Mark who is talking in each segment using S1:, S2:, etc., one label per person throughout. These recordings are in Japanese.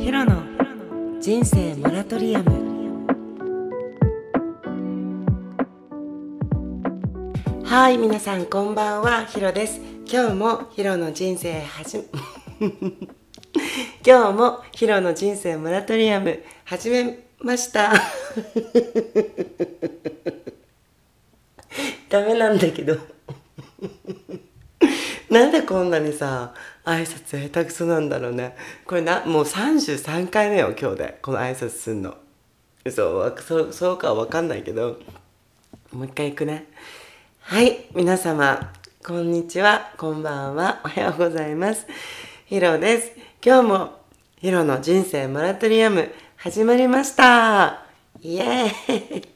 S1: ヒロの人生モラトリアム。はい皆さんこんばんは。ヒロです。今日もヒロの人生はじ 今日もヒロの人生モラトリアム始めました。ダメなんだけど。なんでこんなにさ挨拶下手くそなんだろうね。これなもう33回目よ今日でこの挨拶すんの。そうそそうかは分かんないけど。もう一回行くね。はい皆様こんにちは。こんばんは。おはようございます。ヒロです。今日もヒロの人生モラトリアム始まりました。イエーイ。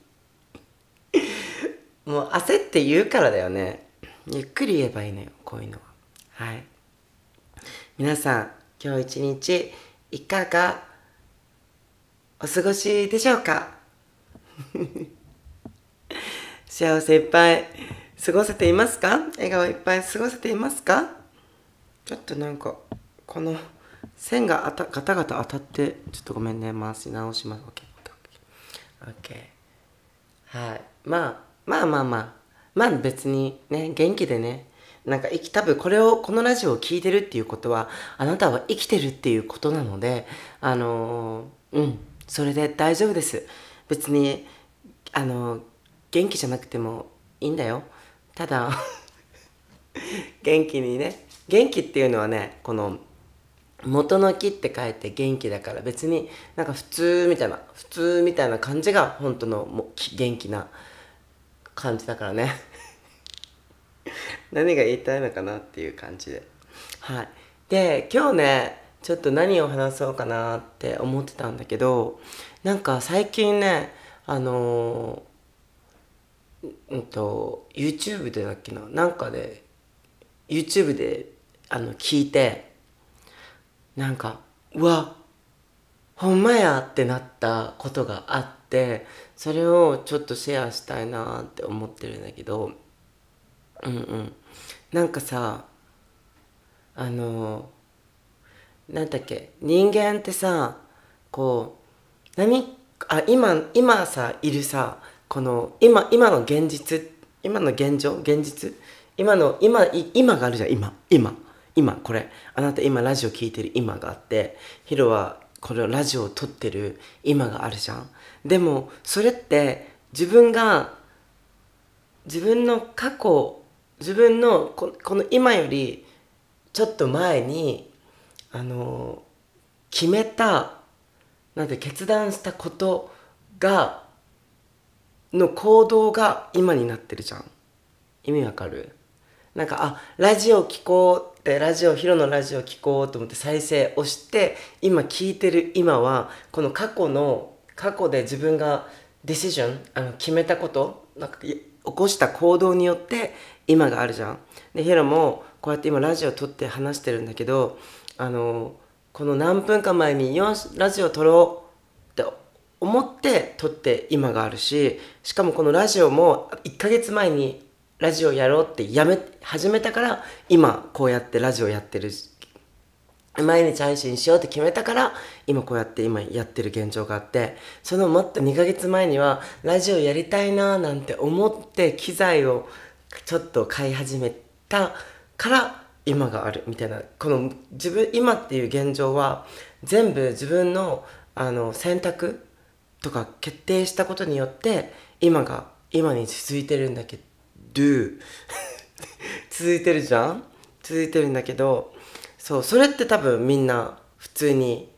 S1: もう焦って言うからだよね。ゆっくり言えばいいのよこういうの。はい。皆さん今日一日いかがお過ごしでしょうか？幸せいっぱい過ごせていますか？笑顔いっぱい過ごせていますか？ちょっとなんかこの線があたガタガタ当たってちょっとごめんね回し直します。OK OK はい。まあまあまあまあ。まあ別にね元気でねなんか生き多分これをこのラジオを聴いてるっていうことはあなたは生きてるっていうことなのであのー、うんそれで大丈夫です。別にあのー、元気じゃなくてもいいんだよ。ただ 元気にね。元気っていうのはねこの元の木って書いて元気だから別になんか普通みたいな普通みたいな感じが本当のも元気な感じだからね。何が言いたいのかなっていう感じで。はい。で今日ねちょっと何を話そうかなって思ってたんだけどなんか最近ねあのうんと YouTube でだっけな？なんかで YouTube であの聞いてなんかうわほんまやってなったことがあってそれをちょっとシェアしたいなって思ってるんだけどうんうん。なんかさあのなんだっけ人間ってさこう何あ今今さいるさこの今今の現実今の現状現実今の今今があるじゃん今今今これ。あなた今ラジオ聴いてる今があって。ヒロはこれラジオを撮ってる今があるじゃん。でもそれって自分が自分の過去自分のこの今よりちょっと前にあの決めたなんて決断したことがの行動が今になってるじゃん。意味わかる？なんかあラジオ聞こうってラジオヒロのラジオ聞こうと思って再生押して今聞いてる今はこの過去の過去で自分がディシジョンあの決めたことなんか起こした行動によって今があるじゃん。でヒロもこうやって今ラジオ撮って話してるんだけどあのこの何分か前によしラジオ撮ろうって思って撮って今があるししかもこのラジオも1ヶ月前にラジオやろうってやめ始めたから今こうやってラジオやってる毎日配信しようって決めたから今こうやって今やってる現状があってそのもっと2ヶ月前にはラジオやりたいななんて思って機材をちょっと買い始めたから今があるみたいな。この自分今っていう現状は全部自分のあの選択とか決定したことによって今が今に続いてるんだけど 続いてるじゃん？続いてるんだけどそうそれって多分みんな普通に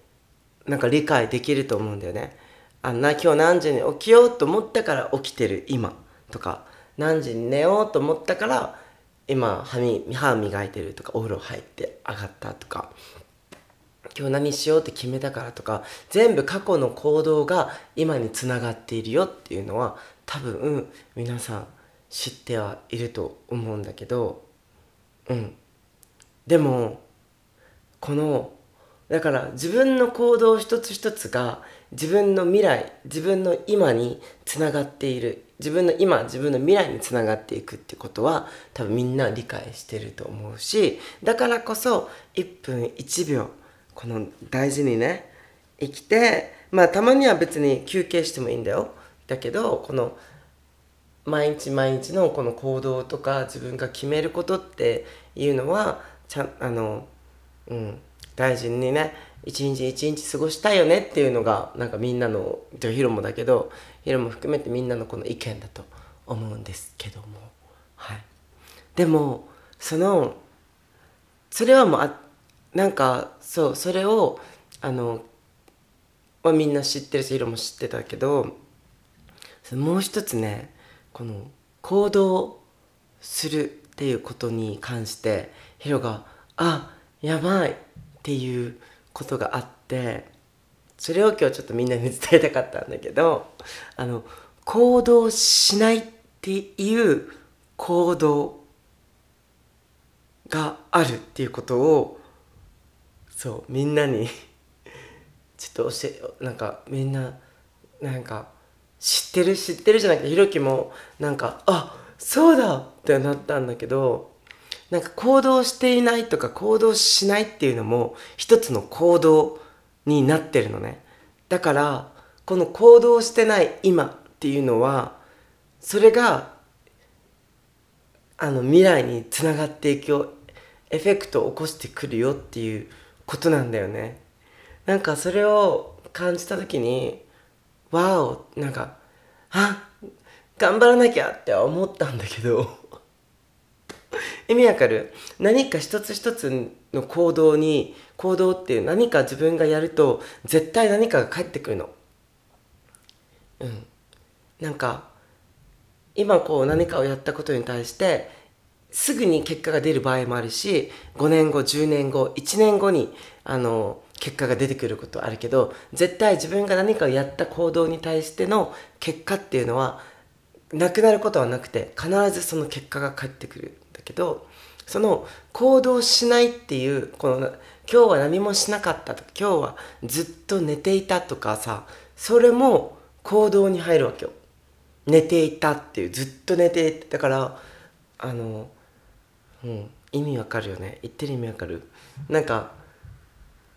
S1: なんか理解できると思うんだよね。あんな今日何時に起きようと思ったから起きてる今とか。何時に寝ようと思ったから今歯磨いてるとかお風呂入って上がったとか今日何しようって決めたからとか全部過去の行動が今につながっているよっていうのは多分皆さん知ってはいると思うんだけどうん。でもこのだから自分の行動一つ一つが自分の未来自分の今につながっている。自分の今自分の未来につながっていくってことは多分みんな理解してると思うしだからこそ1分1秒この大事にね生きてまあたまには別に休憩してもいいんだよ。だけどこの毎日毎日のこの行動とか自分が決めることっていうのはちゃんあの、うん、大事にね一日一日過ごしたいよねっていうのがなんかみんなのヒロもだけどヒロも含めてみんなのこの意見だと思うんですけども。はい。でもそのそれはもうあなんかそうそれをあの、まあ、みんな知ってるしヒロも知ってたけどもう一つねこの行動するっていうことに関してヒロが「あやばい」っていうことがあってそれを今日ちょっとみんなに伝えたかったんだけどあの行動しないっていう行動があるっていうことをそうみんなにちょっと教えなんかみんななんか知ってる知ってるじゃなくてひろきもなんかあそうだってなったんだけどなんか行動していないとか行動しないっていうのも一つの行動になってるのね。だからこの行動してない今っていうのはそれがあの未来につながっていくよエフェクトを起こしてくるよっていうことなんだよね。なんかそれを感じた時にわおなんかあ頑張らなきゃって思ったんだけど。意味わかる？何か一つ一つの行動に行動っていう何か自分がやると絶対何かが返ってくるの。うん。なんか今こう何かをやったことに対してすぐに結果が出る場合もあるし5年後10年後1年後にあの結果が出てくることあるけど絶対自分が何かをやった行動に対しての結果っていうのはなくなることはなくて必ずその結果が返ってくる。だけどその行動しないっていうこの今日は何もしなかったとか今日はずっと寝ていたとかさそれも行動に入るわけよ。寝ていたっていうずっと寝ていただからあのうん意味わかるよね。言ってる意味わかる。なんか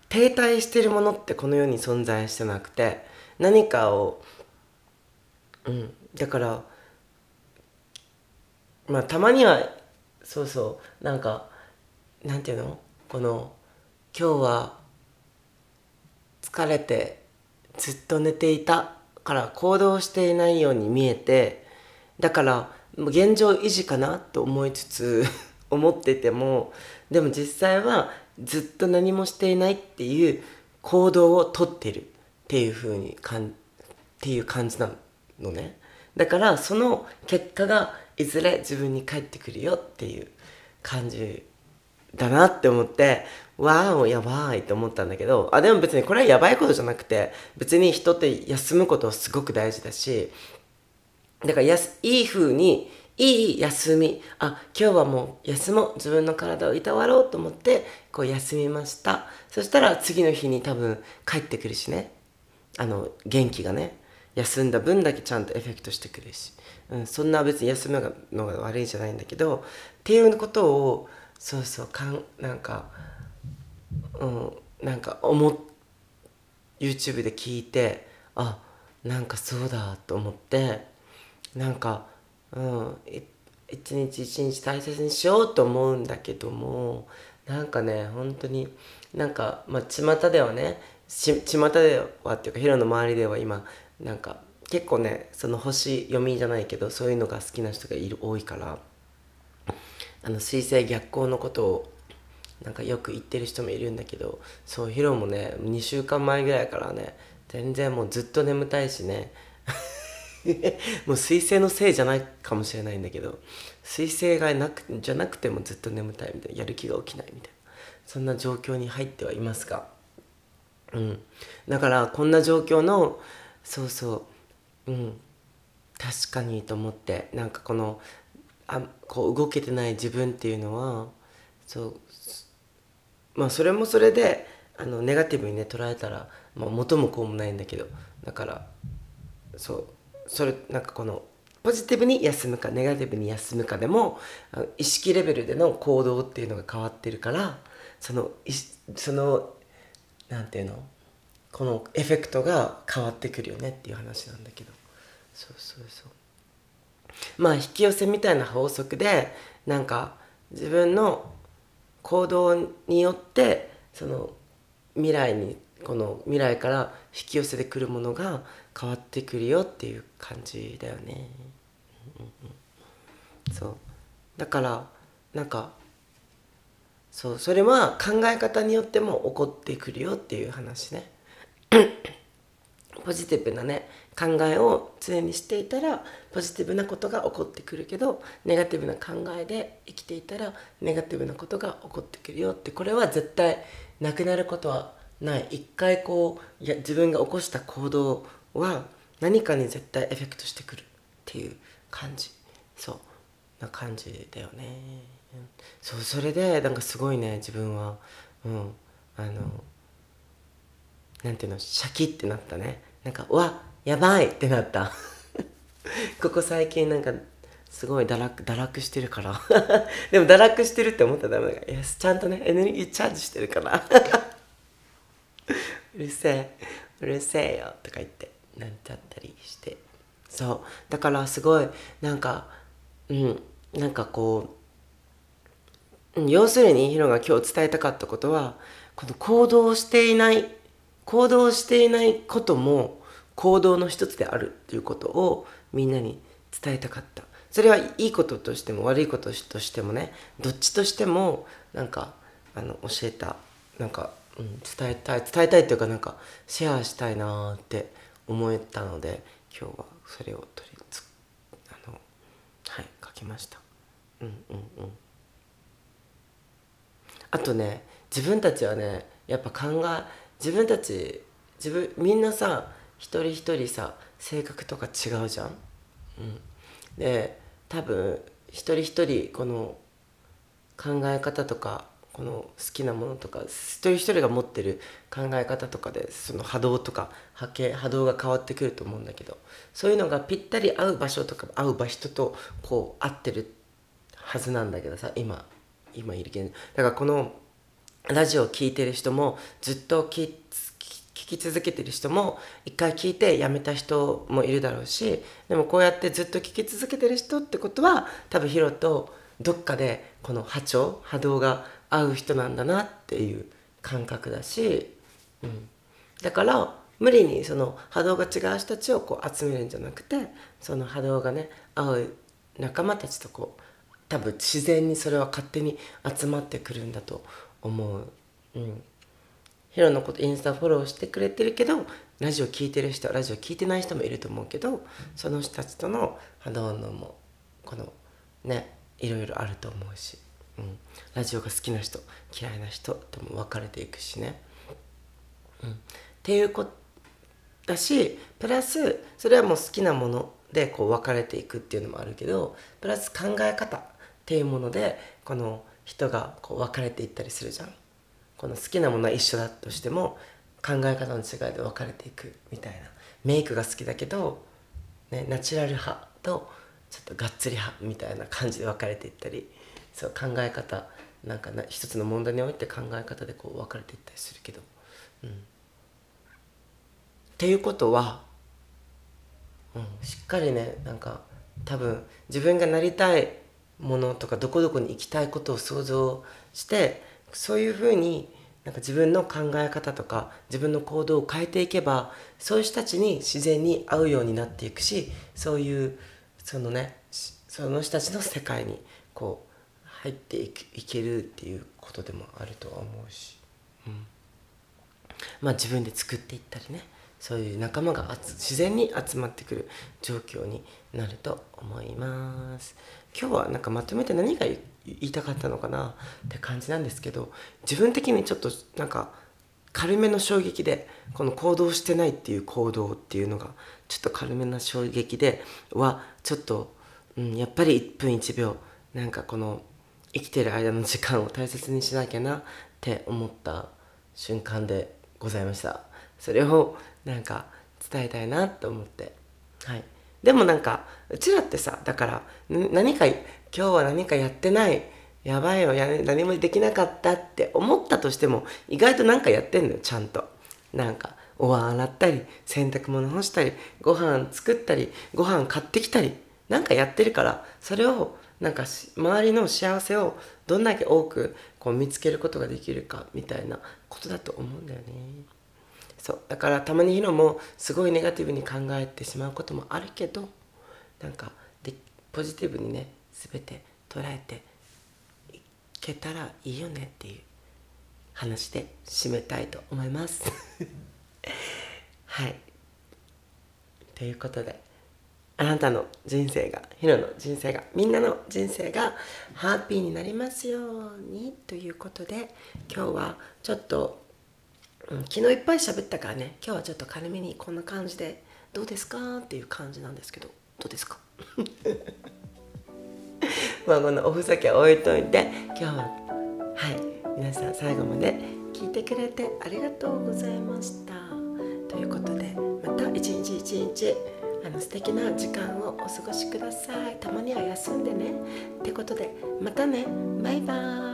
S1: 停滞してるものってこの世に存在してなくて何かをうんだからまあたまにはそうそう。なんかなんていうの？この今日は疲れてずっと寝ていたから行動していないように見えてだから現状維持かなと思いつつ 思っててもでも実際はずっと何もしていないっていう行動をとってるっていう風にかんっていう感じなのね。だからその結果がいずれ自分に返ってくるよっていう感じだなって思ってわーやばいって思ったんだけどあでも別にこれはやばいことじゃなくて別に人って休むことはすごく大事だしだからやすいい風にいい休みあ今日はもう休もう自分の体をいたわろうと思ってこう休みました。そしたら次の日に多分帰ってくるしね。あの元気がね休んだ分だけちゃんとエフェクトしてくるし、うん、そんな別に休むのが悪いじゃないんだけどっていうことをそうそうかんなんかうんなんか思っ YouTube で聞いてあなんかそうだと思ってなんかうん一日一日大切にしようと思うんだけどもなんかね本当になんかまあ巷ではねち巷ではっていうかヒロの周りでは今なんか結構ねその星読みじゃないけどそういうのが好きな人がいる多いからあの水星逆行のことをなんかよく言ってる人もいるんだけどそうヒロもね2週間前ぐらいからね全然もうずっと眠たいしね。もう彗星のせいじゃないかもしれないんだけど彗星がなくじゃなくてもずっと眠たいみたいなやる気が起きないみたいなそんな状況に入ってはいますが。うん。だからこんな状況のそうそううん。確かにと思ってなんかこのあこう動けてない自分っていうのはそうまあそれもそれであのネガティブにね捉えたら、まあ、元も子もないんだけどだからそうそれなんかこのポジティブに休むかネガティブに休むかでも意識レベルでの行動っていうのが変わってるからそのそのなんていうの？このエフェクトが変わってくるよねっていう話なんだけど。そうそうそう。まあ引き寄せみたいな法則でなんか自分の行動によってその未来にこの未来から引き寄せてくるものが変わってくるよっていう感じだよね、そう。だからなんかそうそれは考え方によっても起こってくるよっていう話ね。ポジティブなね考えを常にしていたらポジティブなことが起こってくるけどネガティブな考えで生きていたらネガティブなことが起こってくるよってこれは絶対なくなることはない。一回こういや自分が起こした行動は何かに絶対エフェクトしてくるっていう感じ。そうな感じだよね。そうそれでなんかすごいね自分は。うん。あのなんていうのシャキってなったね。なんかわやばいってなった。ここ最近なんかすごい堕落堕落してるから。でも堕落してるって思ったらダメだから。ちゃんとねエネルギーチャージしてるから。うるせえ。うるせえよとか言ってなっちゃったりして。そう。だからすごいなんかうんなんかこう、要するにヒロが今日伝えたかったことはこの行動していない行動していないことも行動の一つであるっていうことをみんなに伝えたかった。それはいいこととしても悪いこととしてもねどっちとしてもなんかあの教えたなんか、うん、伝えたい伝えたいっていうかなんかシェアしたいなって思えたので今日はそれを取りつあのはい書きました。うんうんうん。あとね自分たちはねやっぱ考え自分たち自分みんなさ一人一人さ性格とか違うじゃん、うん、で多分一人一人この考え方とかこの好きなものとか一人一人が持ってる考え方とかでその波動とか波形波動が変わってくると思うんだけどそういうのがぴったり合う場所とか合う場所とこう合ってるはずなんだけどさ今今いるけどだからこのラジオを聴いてる人もずっと聞き続けてる人も一回聞いてやめた人もいるだろうしでもこうやってずっと聞き続けてる人ってことは多分ヒロとどっかでこの波長波動が合う人なんだなっていう感覚だし、うん、だから無理にその波動が違う人たちをこう集めるんじゃなくてその波動がね合う仲間たちとこう多分自然にそれは勝手に集まってくるんだと思う。うんヒロのことインスタフォローしてくれてるけどラジオ聴いてる人ラジオ聴いてない人もいると思うけどその人たちとの波動のもこのねいろいろあると思うし、うん、ラジオが好きな人嫌いな人とも分かれていくしね。うん、っていうことだしプラスそれはもう好きなものでこう分かれていくっていうのもあるけどプラス考え方っていうものでこの人がこう分かれていったりするじゃん。この好きなものは一緒だとしても考え方の違いで分かれていくみたいな。メイクが好きだけど、ね、ナチュラル派とちょっとがっつり派みたいな感じで分かれていったり。そう考え方なんかな一つの問題において考え方でこう分かれていったりするけど、うん。っていうことは、うん、しっかりねなんか多分自分がなりたいものとかどこどこに行きたいことを想像してそういうふうになんか自分の考え方とか自分の行動を変えていけばそういう人たちに自然に会うようになっていくしそういうそのねその人たちの世界にこう入っていけるっていうことでもあるとは思うし、うん、まあ自分で作っていったりねそういう仲間が自然に集まってくる状況になると思います。今日はなんかまとめて何が言いたかったのかなって感じなんですけど自分的にちょっとなんか軽めの衝撃でこの行動してないっていう行動っていうのがちょっと軽めな衝撃ではちょっと、うん、やっぱり1分1秒なんかこの生きてる間の時間を大切にしなきゃなって思った瞬間でございました。それをなんか伝えたいなと思って。はい。でもなんかうちらってさだから何か今日は何かやってない。やばいよや何もできなかったって思ったとしても意外と何かやってんのよちゃんと。なんかお椀洗ったり洗濯物干したりご飯作ったりご飯買ってきたりなんかやってるからそれをなんか周りの幸せをどんだけ多くこう見つけることができるかみたいなことだと思うんだよね。そう。だからたまにヒロもすごいネガティブに考えてしまうこともあるけどなんかでポジティブにね全て捉えていけたらいいよねっていう話で締めたいと思います。はい。ということであなたの人生がヒロの人生がみんなの人生がハッピーになりますようにということで今日はちょっと、うん、昨日いっぱい喋ったからね。今日はちょっと軽めにこんな感じでどうですか？っていう感じなんですけどどうですか？まあこのおふざけ置いといて今日ははい皆さん最後まで聞いてくれてありがとうございました。ということでまた一日一日あの素敵な時間をお過ごしください。たまには休んでね。ってことでまたね。バイバーイ。